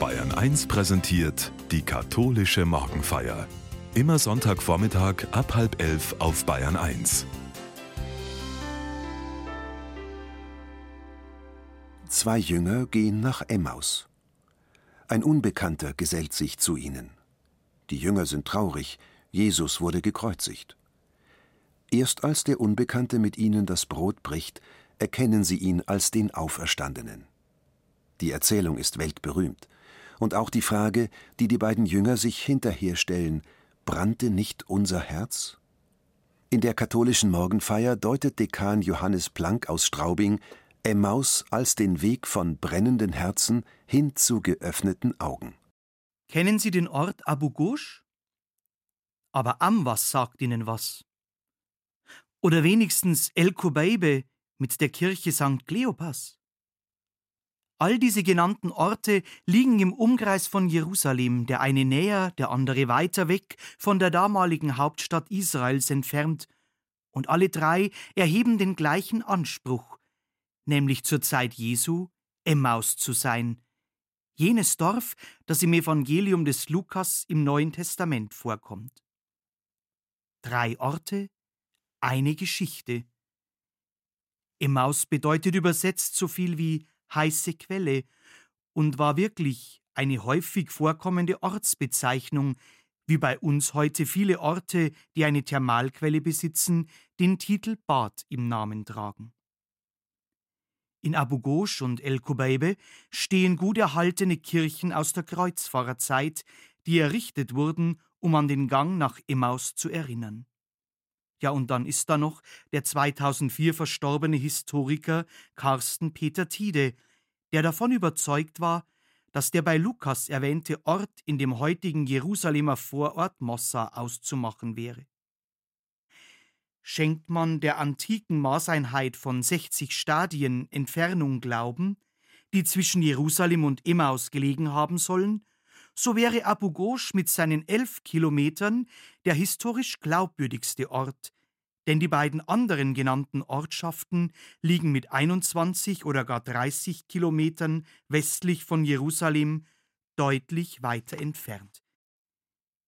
Bayern 1 präsentiert die katholische Morgenfeier. Immer Sonntagvormittag ab halb elf auf Bayern 1. Zwei Jünger gehen nach Emmaus. Ein Unbekannter gesellt sich zu ihnen. Die Jünger sind traurig, Jesus wurde gekreuzigt. Erst als der Unbekannte mit ihnen das Brot bricht, erkennen sie ihn als den Auferstandenen. Die Erzählung ist weltberühmt. Und auch die Frage, die die beiden Jünger sich hinterher stellen, brannte nicht unser Herz? In der katholischen Morgenfeier deutet Dekan Johannes Planck aus Straubing Emmaus als den Weg von brennenden Herzen hin zu geöffneten Augen. Kennen Sie den Ort Abu Ghosh? Aber am was sagt Ihnen was? Oder wenigstens El Kubeibe mit der Kirche St. Kleopas? All diese genannten Orte liegen im Umkreis von Jerusalem, der eine näher, der andere weiter weg von der damaligen Hauptstadt Israels entfernt, und alle drei erheben den gleichen Anspruch, nämlich zur Zeit Jesu Emmaus zu sein, jenes Dorf, das im Evangelium des Lukas im Neuen Testament vorkommt. Drei Orte, eine Geschichte. Emmaus bedeutet übersetzt so viel wie heiße Quelle und war wirklich eine häufig vorkommende Ortsbezeichnung, wie bei uns heute viele Orte, die eine Thermalquelle besitzen, den Titel Bad im Namen tragen. In Abu Ghosh und El Kubeibe stehen gut erhaltene Kirchen aus der Kreuzfahrerzeit, die errichtet wurden, um an den Gang nach Emmaus zu erinnern. Ja, und dann ist da noch der 2004 verstorbene Historiker Carsten Peter Tiede, der davon überzeugt war, dass der bei Lukas erwähnte Ort in dem heutigen Jerusalemer Vorort Mossa auszumachen wäre. Schenkt man der antiken Maßeinheit von 60 Stadien Entfernung Glauben, die zwischen Jerusalem und Emmaus gelegen haben sollen, so wäre Abu Ghosh mit seinen elf Kilometern der historisch glaubwürdigste Ort, denn die beiden anderen genannten Ortschaften liegen mit 21 oder gar 30 Kilometern westlich von Jerusalem deutlich weiter entfernt.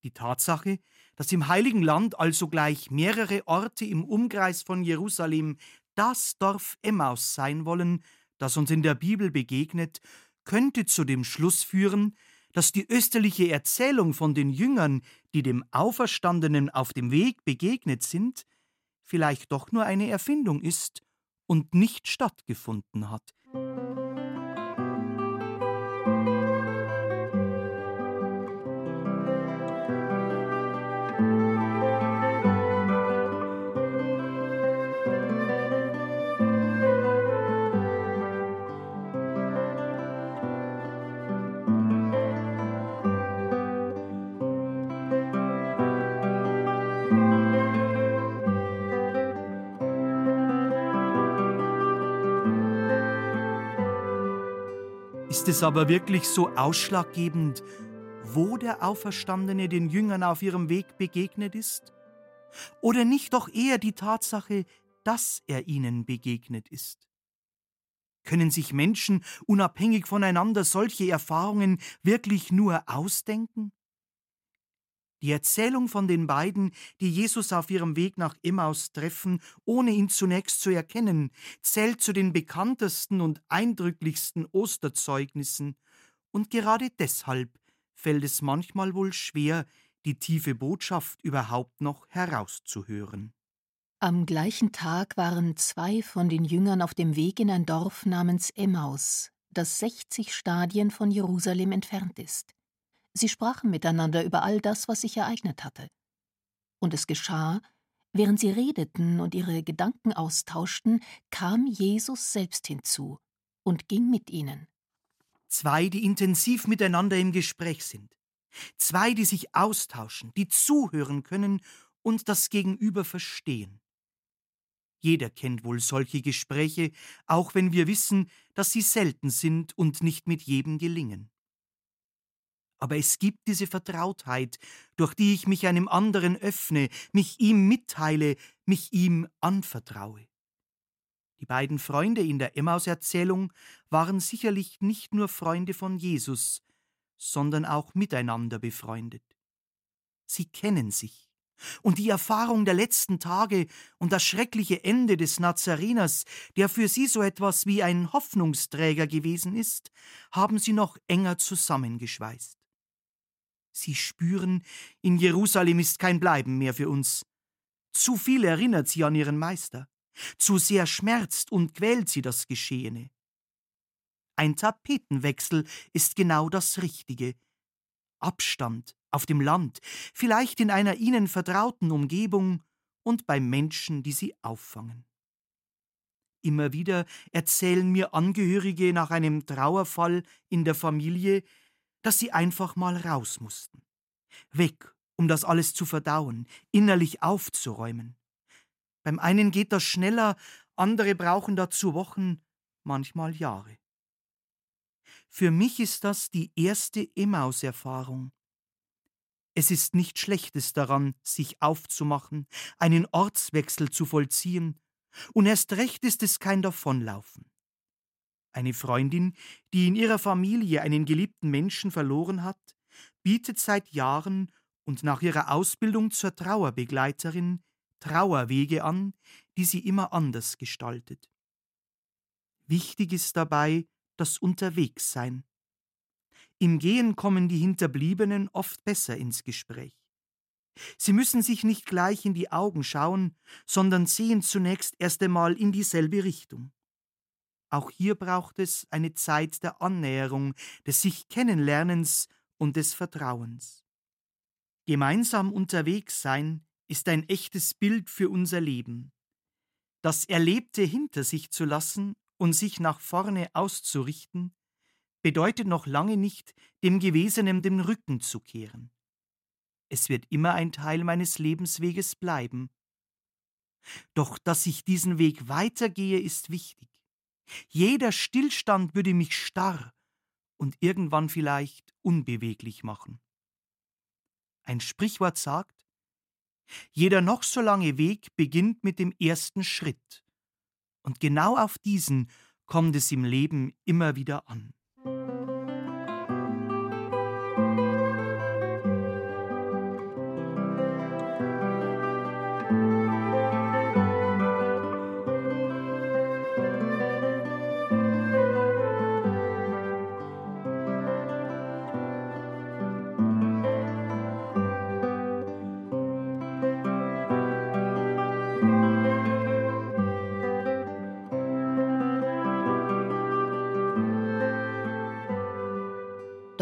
Die Tatsache, dass im Heiligen Land also gleich mehrere Orte im Umkreis von Jerusalem das Dorf Emmaus sein wollen, das uns in der Bibel begegnet, könnte zu dem Schluss führen, dass die österliche Erzählung von den Jüngern, die dem Auferstandenen auf dem Weg begegnet sind, vielleicht doch nur eine Erfindung ist und nicht stattgefunden hat. Ist es aber wirklich so ausschlaggebend, wo der Auferstandene den Jüngern auf ihrem Weg begegnet ist? Oder nicht doch eher die Tatsache, dass er ihnen begegnet ist? Können sich Menschen unabhängig voneinander solche Erfahrungen wirklich nur ausdenken? Die Erzählung von den beiden, die Jesus auf ihrem Weg nach Emmaus treffen, ohne ihn zunächst zu erkennen, zählt zu den bekanntesten und eindrücklichsten Osterzeugnissen, und gerade deshalb fällt es manchmal wohl schwer, die tiefe Botschaft überhaupt noch herauszuhören. Am gleichen Tag waren zwei von den Jüngern auf dem Weg in ein Dorf namens Emmaus, das 60 Stadien von Jerusalem entfernt ist. Sie sprachen miteinander über all das, was sich ereignet hatte. Und es geschah, während sie redeten und ihre Gedanken austauschten, kam Jesus selbst hinzu und ging mit ihnen. Zwei, die intensiv miteinander im Gespräch sind. Zwei, die sich austauschen, die zuhören können und das Gegenüber verstehen. Jeder kennt wohl solche Gespräche, auch wenn wir wissen, dass sie selten sind und nicht mit jedem gelingen aber es gibt diese Vertrautheit, durch die ich mich einem anderen öffne, mich ihm mitteile, mich ihm anvertraue. Die beiden Freunde in der Emmaus-Erzählung waren sicherlich nicht nur Freunde von Jesus, sondern auch miteinander befreundet. Sie kennen sich. Und die Erfahrung der letzten Tage und das schreckliche Ende des Nazareners, der für sie so etwas wie ein Hoffnungsträger gewesen ist, haben sie noch enger zusammengeschweißt. Sie spüren, in Jerusalem ist kein Bleiben mehr für uns. Zu viel erinnert sie an ihren Meister. Zu sehr schmerzt und quält sie das Geschehene. Ein Tapetenwechsel ist genau das Richtige. Abstand auf dem Land, vielleicht in einer ihnen vertrauten Umgebung und bei Menschen, die sie auffangen. Immer wieder erzählen mir Angehörige nach einem Trauerfall in der Familie, dass sie einfach mal raus mussten. Weg, um das alles zu verdauen, innerlich aufzuräumen. Beim einen geht das schneller, andere brauchen dazu Wochen, manchmal Jahre. Für mich ist das die erste Emmaus-Erfahrung. Es ist nicht Schlechtes daran, sich aufzumachen, einen Ortswechsel zu vollziehen, und erst recht ist es kein Davonlaufen. Eine Freundin, die in ihrer Familie einen geliebten Menschen verloren hat, bietet seit Jahren und nach ihrer Ausbildung zur Trauerbegleiterin Trauerwege an, die sie immer anders gestaltet. Wichtig ist dabei das Unterwegssein. Im Gehen kommen die Hinterbliebenen oft besser ins Gespräch. Sie müssen sich nicht gleich in die Augen schauen, sondern sehen zunächst erst einmal in dieselbe Richtung. Auch hier braucht es eine Zeit der Annäherung, des sich Kennenlernens und des Vertrauens. Gemeinsam unterwegs sein ist ein echtes Bild für unser Leben. Das Erlebte hinter sich zu lassen und sich nach vorne auszurichten, bedeutet noch lange nicht, dem Gewesenen den Rücken zu kehren. Es wird immer ein Teil meines Lebensweges bleiben. Doch dass ich diesen Weg weitergehe, ist wichtig. Jeder Stillstand würde mich starr und irgendwann vielleicht unbeweglich machen. Ein Sprichwort sagt, jeder noch so lange Weg beginnt mit dem ersten Schritt. Und genau auf diesen kommt es im Leben immer wieder an.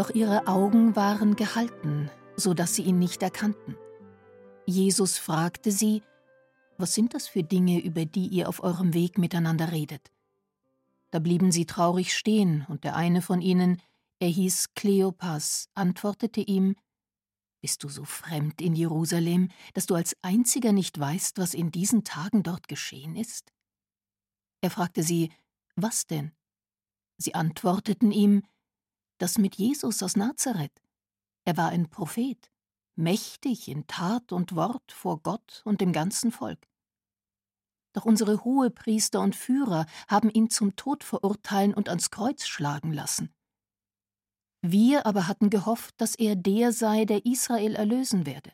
Doch ihre Augen waren gehalten, so dass sie ihn nicht erkannten. Jesus fragte sie, was sind das für Dinge, über die ihr auf eurem Weg miteinander redet? Da blieben sie traurig stehen, und der eine von ihnen, er hieß Kleopas, antwortete ihm, Bist du so fremd in Jerusalem, dass du als einziger nicht weißt, was in diesen Tagen dort geschehen ist? Er fragte sie, Was denn? Sie antworteten ihm, das mit Jesus aus Nazareth. Er war ein Prophet, mächtig in Tat und Wort vor Gott und dem ganzen Volk. Doch unsere Hohepriester und Führer haben ihn zum Tod verurteilen und ans Kreuz schlagen lassen. Wir aber hatten gehofft, dass er der sei, der Israel erlösen werde.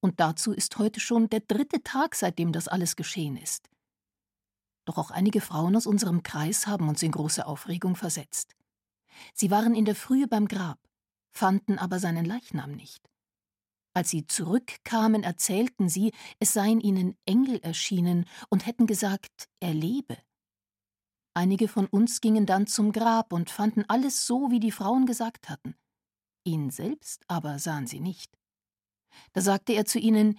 Und dazu ist heute schon der dritte Tag, seitdem das alles geschehen ist. Doch auch einige Frauen aus unserem Kreis haben uns in große Aufregung versetzt. Sie waren in der Frühe beim Grab, fanden aber seinen Leichnam nicht. Als sie zurückkamen, erzählten sie, es seien ihnen Engel erschienen und hätten gesagt, er lebe. Einige von uns gingen dann zum Grab und fanden alles so, wie die Frauen gesagt hatten. Ihn selbst aber sahen sie nicht. Da sagte er zu ihnen,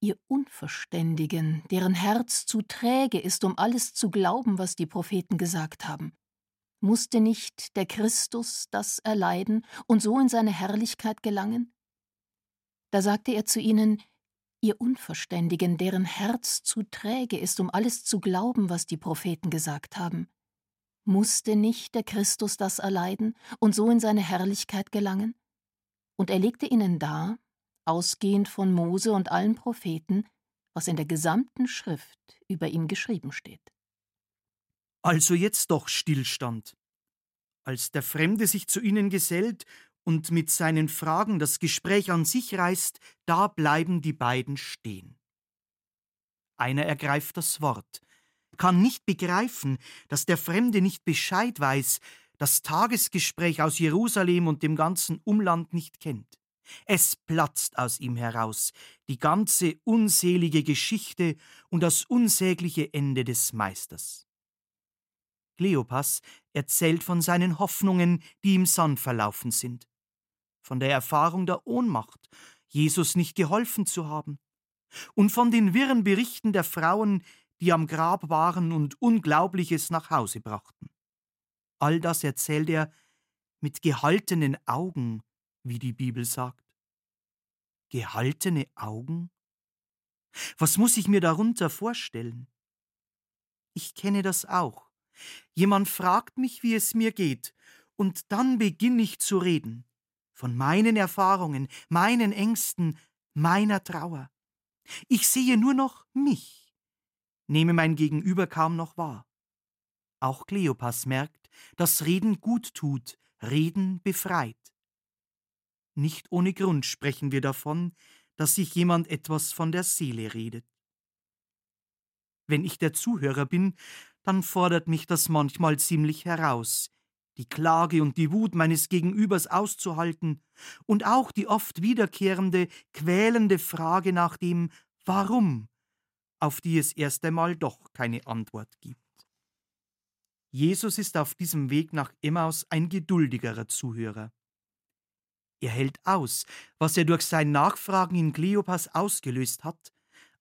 Ihr Unverständigen, deren Herz zu träge ist, um alles zu glauben, was die Propheten gesagt haben. Musste nicht der Christus das erleiden und so in seine Herrlichkeit gelangen? Da sagte er zu ihnen, Ihr Unverständigen, deren Herz zu träge ist, um alles zu glauben, was die Propheten gesagt haben. Musste nicht der Christus das erleiden und so in seine Herrlichkeit gelangen? Und er legte ihnen dar, ausgehend von Mose und allen Propheten, was in der gesamten Schrift über ihn geschrieben steht. Also jetzt doch Stillstand. Als der Fremde sich zu ihnen gesellt und mit seinen Fragen das Gespräch an sich reißt, da bleiben die beiden stehen. Einer ergreift das Wort, kann nicht begreifen, dass der Fremde nicht Bescheid weiß, das Tagesgespräch aus Jerusalem und dem ganzen Umland nicht kennt. Es platzt aus ihm heraus, die ganze unselige Geschichte und das unsägliche Ende des Meisters. Kleopas erzählt von seinen Hoffnungen, die im Sand verlaufen sind, von der Erfahrung der Ohnmacht, Jesus nicht geholfen zu haben, und von den wirren Berichten der Frauen, die am Grab waren und Unglaubliches nach Hause brachten. All das erzählt er mit gehaltenen Augen, wie die Bibel sagt. Gehaltene Augen? Was muss ich mir darunter vorstellen? Ich kenne das auch. Jemand fragt mich, wie es mir geht, und dann beginne ich zu reden. Von meinen Erfahrungen, meinen Ängsten, meiner Trauer. Ich sehe nur noch mich, nehme mein Gegenüber kaum noch wahr. Auch Kleopas merkt, dass Reden gut tut, Reden befreit. Nicht ohne Grund sprechen wir davon, dass sich jemand etwas von der Seele redet. Wenn ich der Zuhörer bin, dann fordert mich das manchmal ziemlich heraus, die Klage und die Wut meines Gegenübers auszuhalten und auch die oft wiederkehrende, quälende Frage nach dem Warum, auf die es erst einmal doch keine Antwort gibt. Jesus ist auf diesem Weg nach Emmaus ein geduldigerer Zuhörer. Er hält aus, was er durch sein Nachfragen in Kleopas ausgelöst hat,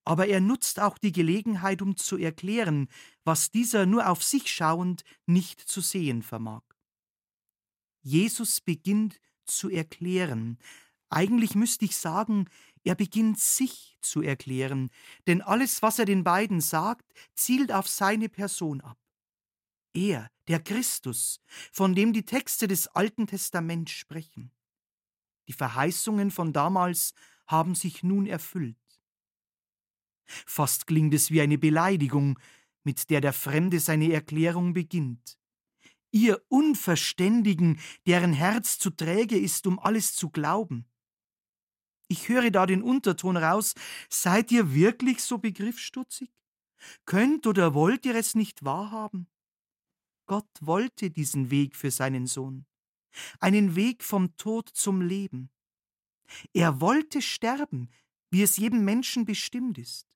aber er nutzt auch die Gelegenheit, um zu erklären, was dieser nur auf sich schauend nicht zu sehen vermag. Jesus beginnt zu erklären. Eigentlich müsste ich sagen, er beginnt sich zu erklären, denn alles, was er den beiden sagt, zielt auf seine Person ab. Er, der Christus, von dem die Texte des Alten Testaments sprechen. Die Verheißungen von damals haben sich nun erfüllt. Fast klingt es wie eine Beleidigung, mit der der Fremde seine Erklärung beginnt. Ihr Unverständigen, deren Herz zu träge ist, um alles zu glauben. Ich höre da den Unterton raus, seid ihr wirklich so begriffsstutzig? Könnt oder wollt ihr es nicht wahrhaben? Gott wollte diesen Weg für seinen Sohn, einen Weg vom Tod zum Leben. Er wollte sterben, wie es jedem Menschen bestimmt ist.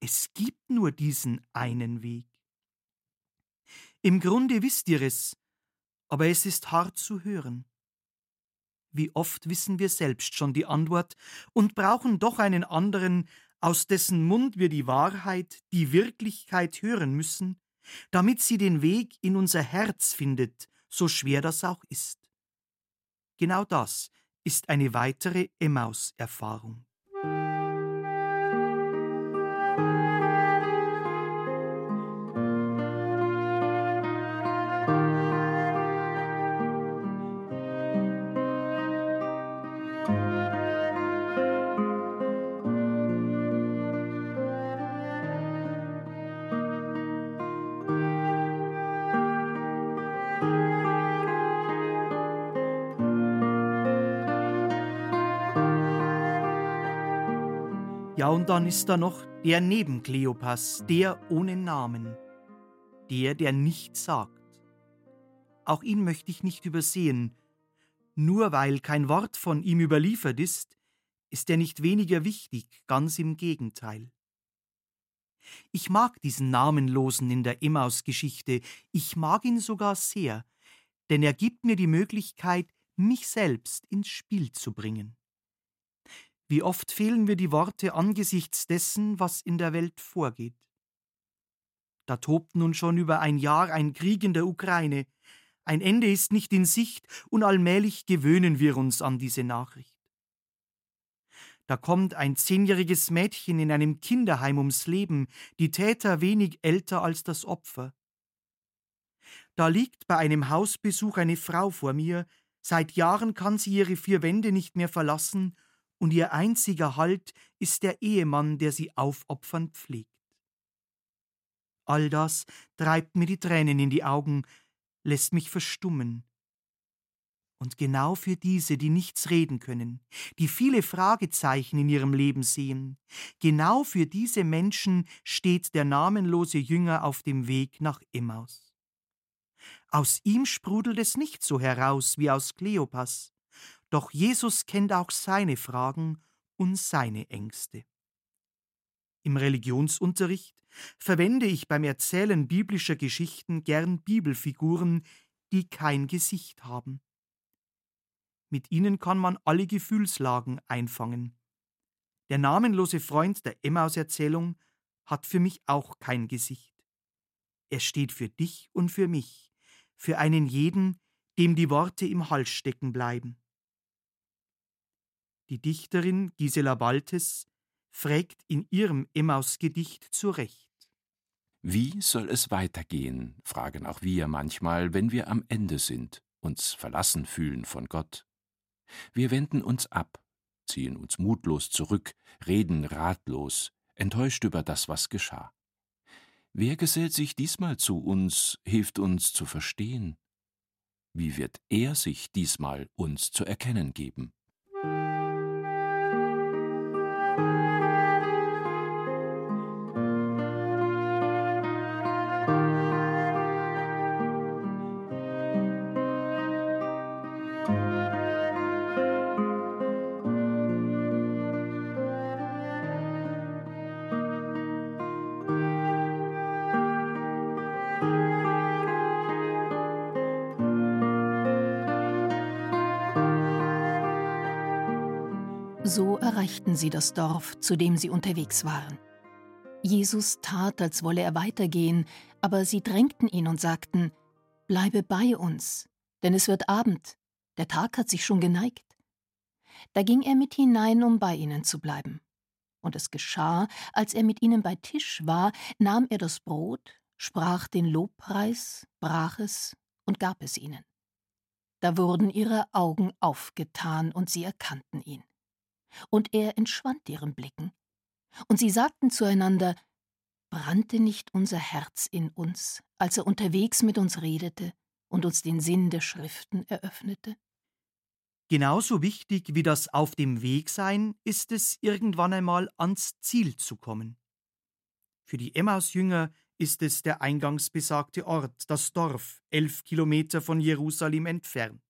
Es gibt nur diesen einen Weg. Im Grunde wisst ihr es, aber es ist hart zu hören. Wie oft wissen wir selbst schon die Antwort und brauchen doch einen anderen, aus dessen Mund wir die Wahrheit, die Wirklichkeit hören müssen, damit sie den Weg in unser Herz findet, so schwer das auch ist. Genau das ist eine weitere Emmaus-Erfahrung. Ja, und dann ist da noch der neben Kleopas, der ohne Namen, der, der nichts sagt. Auch ihn möchte ich nicht übersehen. Nur weil kein Wort von ihm überliefert ist, ist er nicht weniger wichtig, ganz im Gegenteil. Ich mag diesen Namenlosen in der Emmaus-Geschichte, ich mag ihn sogar sehr, denn er gibt mir die Möglichkeit, mich selbst ins Spiel zu bringen. Wie oft fehlen mir die Worte angesichts dessen, was in der Welt vorgeht. Da tobt nun schon über ein Jahr ein Krieg in der Ukraine. Ein Ende ist nicht in Sicht und allmählich gewöhnen wir uns an diese Nachricht. Da kommt ein zehnjähriges Mädchen in einem Kinderheim ums Leben, die Täter wenig älter als das Opfer. Da liegt bei einem Hausbesuch eine Frau vor mir, seit Jahren kann sie ihre vier Wände nicht mehr verlassen und ihr einziger Halt ist der Ehemann, der sie aufopfernd pflegt. All das treibt mir die Tränen in die Augen, lässt mich verstummen. Und genau für diese, die nichts reden können, die viele Fragezeichen in ihrem Leben sehen, genau für diese Menschen steht der namenlose Jünger auf dem Weg nach Emmaus. Aus ihm sprudelt es nicht so heraus wie aus Kleopas, doch Jesus kennt auch seine Fragen und seine Ängste. Im Religionsunterricht verwende ich beim Erzählen biblischer Geschichten gern Bibelfiguren, die kein Gesicht haben. Mit ihnen kann man alle Gefühlslagen einfangen. Der namenlose Freund der Emmaus-Erzählung hat für mich auch kein Gesicht. Er steht für dich und für mich, für einen jeden, dem die Worte im Hals stecken bleiben. Die Dichterin Gisela Baltes fragt in ihrem Emmaus-Gedicht zurecht. Wie soll es weitergehen, fragen auch wir manchmal, wenn wir am Ende sind, uns verlassen fühlen von Gott. Wir wenden uns ab, ziehen uns mutlos zurück, reden ratlos, enttäuscht über das, was geschah. Wer gesellt sich diesmal zu uns, hilft uns zu verstehen? Wie wird er sich diesmal uns zu erkennen geben? So erreichten sie das Dorf, zu dem sie unterwegs waren. Jesus tat, als wolle er weitergehen, aber sie drängten ihn und sagten, Bleibe bei uns, denn es wird Abend, der Tag hat sich schon geneigt. Da ging er mit hinein, um bei ihnen zu bleiben. Und es geschah, als er mit ihnen bei Tisch war, nahm er das Brot, sprach den Lobpreis, brach es und gab es ihnen. Da wurden ihre Augen aufgetan und sie erkannten ihn und er entschwand ihren Blicken. Und sie sagten zueinander, brannte nicht unser Herz in uns, als er unterwegs mit uns redete und uns den Sinn der Schriften eröffnete? Genauso wichtig wie das Auf dem Weg sein ist es, irgendwann einmal ans Ziel zu kommen. Für die Emmaus-Jünger ist es der eingangs besagte Ort, das Dorf, elf Kilometer von Jerusalem entfernt.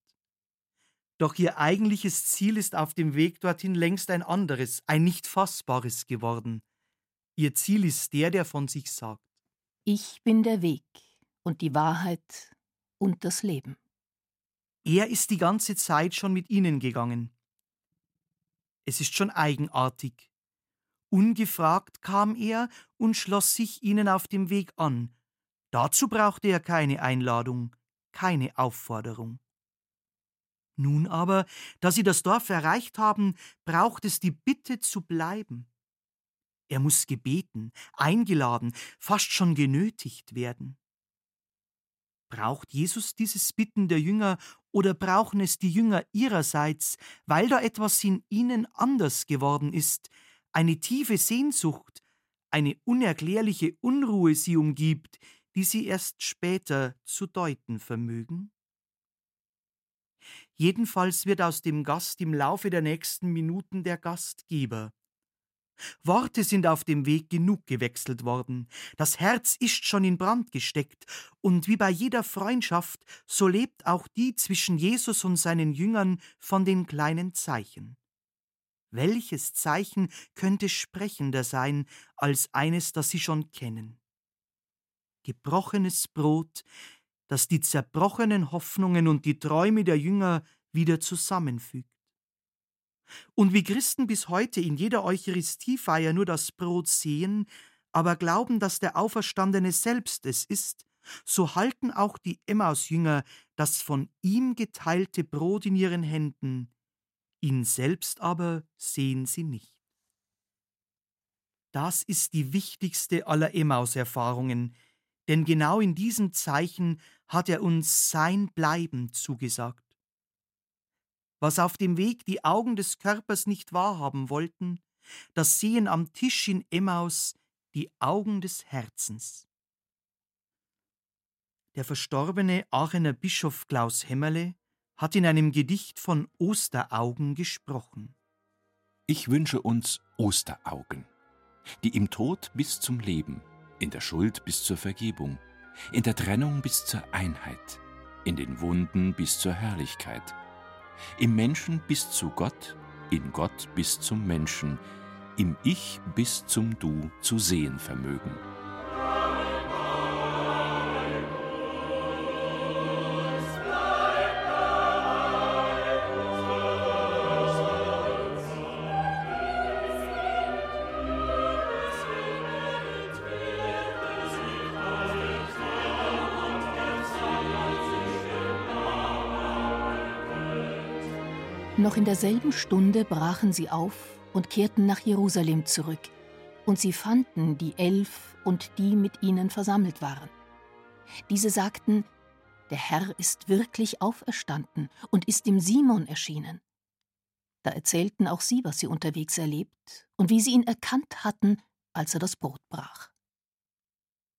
Doch ihr eigentliches Ziel ist auf dem Weg dorthin längst ein anderes, ein nicht fassbares geworden. Ihr Ziel ist der, der von sich sagt. Ich bin der Weg und die Wahrheit und das Leben. Er ist die ganze Zeit schon mit ihnen gegangen. Es ist schon eigenartig. Ungefragt kam er und schloss sich ihnen auf dem Weg an. Dazu brauchte er keine Einladung, keine Aufforderung. Nun aber, da sie das Dorf erreicht haben, braucht es die Bitte zu bleiben. Er muss gebeten, eingeladen, fast schon genötigt werden. Braucht Jesus dieses Bitten der Jünger oder brauchen es die Jünger ihrerseits, weil da etwas in ihnen anders geworden ist, eine tiefe Sehnsucht, eine unerklärliche Unruhe sie umgibt, die sie erst später zu deuten vermögen? Jedenfalls wird aus dem Gast im Laufe der nächsten Minuten der Gastgeber. Worte sind auf dem Weg genug gewechselt worden, das Herz ist schon in Brand gesteckt, und wie bei jeder Freundschaft, so lebt auch die zwischen Jesus und seinen Jüngern von den kleinen Zeichen. Welches Zeichen könnte sprechender sein als eines, das sie schon kennen? Gebrochenes Brot, das die zerbrochenen Hoffnungen und die Träume der Jünger wieder zusammenfügt. Und wie Christen bis heute in jeder Eucharistiefeier nur das Brot sehen, aber glauben, dass der Auferstandene selbst es ist, so halten auch die Emmaus-Jünger das von ihm geteilte Brot in ihren Händen, ihn selbst aber sehen sie nicht. Das ist die wichtigste aller Emmaus-Erfahrungen, denn genau in diesem Zeichen hat er uns sein Bleiben zugesagt. Was auf dem Weg die Augen des Körpers nicht wahrhaben wollten, das sehen am Tisch in Emmaus die Augen des Herzens. Der verstorbene Aachener Bischof Klaus Hämmerle hat in einem Gedicht von Osteraugen gesprochen. Ich wünsche uns Osteraugen, die im Tod bis zum Leben, in der Schuld bis zur Vergebung, in der Trennung bis zur Einheit, in den Wunden bis zur Herrlichkeit, im Menschen bis zu Gott, in Gott bis zum Menschen, im Ich bis zum Du zu sehen vermögen. Noch in derselben Stunde brachen sie auf und kehrten nach Jerusalem zurück, und sie fanden die Elf und die mit ihnen versammelt waren. Diese sagten, der Herr ist wirklich auferstanden und ist dem Simon erschienen. Da erzählten auch sie, was sie unterwegs erlebt und wie sie ihn erkannt hatten, als er das Brot brach.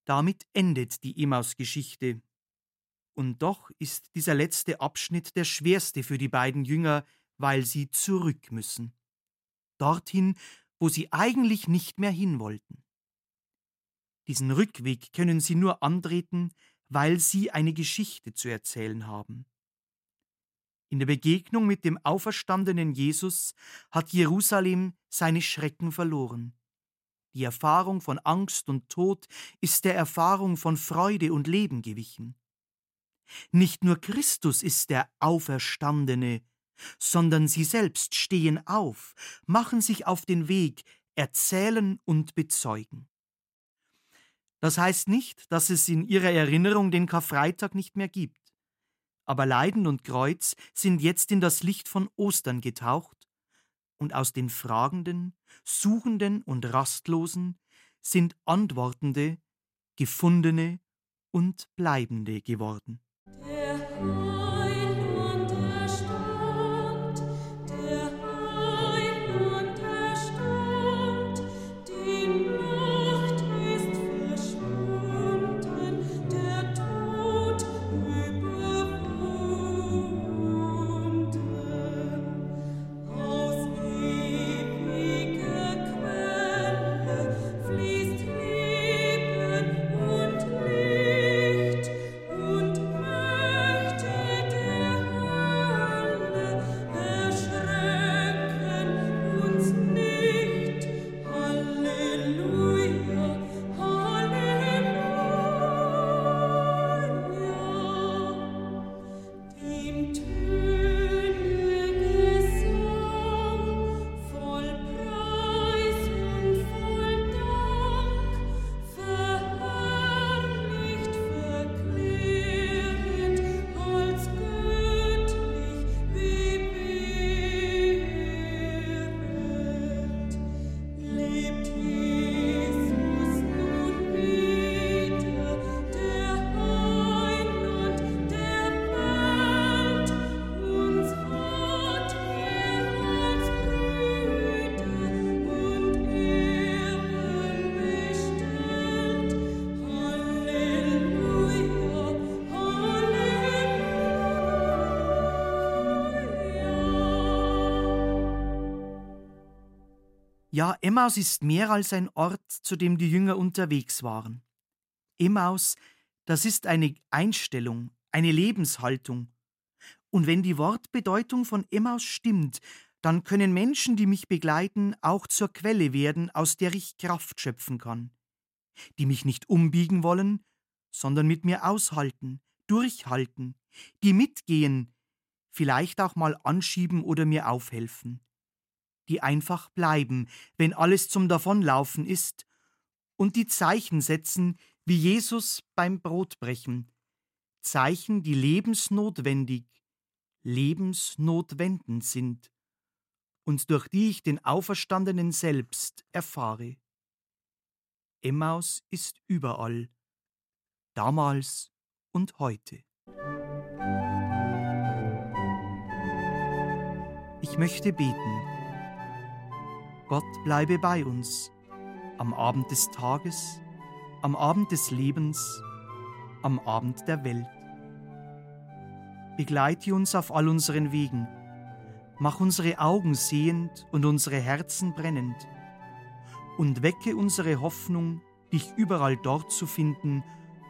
Damit endet die Emmaus-Geschichte. Und doch ist dieser letzte Abschnitt der schwerste für die beiden Jünger, weil sie zurück müssen. Dorthin, wo sie eigentlich nicht mehr hin wollten. Diesen Rückweg können sie nur antreten, weil sie eine Geschichte zu erzählen haben. In der Begegnung mit dem auferstandenen Jesus hat Jerusalem seine Schrecken verloren. Die Erfahrung von Angst und Tod ist der Erfahrung von Freude und Leben gewichen. Nicht nur Christus ist der Auferstandene, sondern sie selbst stehen auf, machen sich auf den Weg, erzählen und bezeugen. Das heißt nicht, dass es in ihrer Erinnerung den Karfreitag nicht mehr gibt. Aber Leiden und Kreuz sind jetzt in das Licht von Ostern getaucht, und aus den Fragenden, Suchenden und Rastlosen sind Antwortende, Gefundene und Bleibende geworden. Ja, Emmaus ist mehr als ein Ort, zu dem die Jünger unterwegs waren. Emmaus, das ist eine Einstellung, eine Lebenshaltung. Und wenn die Wortbedeutung von Emmaus stimmt, dann können Menschen, die mich begleiten, auch zur Quelle werden, aus der ich Kraft schöpfen kann. Die mich nicht umbiegen wollen, sondern mit mir aushalten, durchhalten, die mitgehen, vielleicht auch mal anschieben oder mir aufhelfen die einfach bleiben, wenn alles zum Davonlaufen ist, und die Zeichen setzen, wie Jesus beim Brotbrechen, Zeichen, die lebensnotwendig, lebensnotwendend sind und durch die ich den Auferstandenen selbst erfahre. Emmaus ist überall, damals und heute. Ich möchte beten. Gott bleibe bei uns, am Abend des Tages, am Abend des Lebens, am Abend der Welt. begleite uns auf all unseren Wegen. Mach unsere Augen sehend und unsere Herzen brennend. Und wecke unsere Hoffnung, dich überall dort zu finden,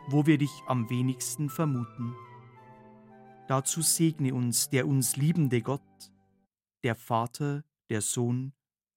wo wir dich am wenigsten vermuten. Dazu segne uns der uns liebende Gott, der Vater, der Sohn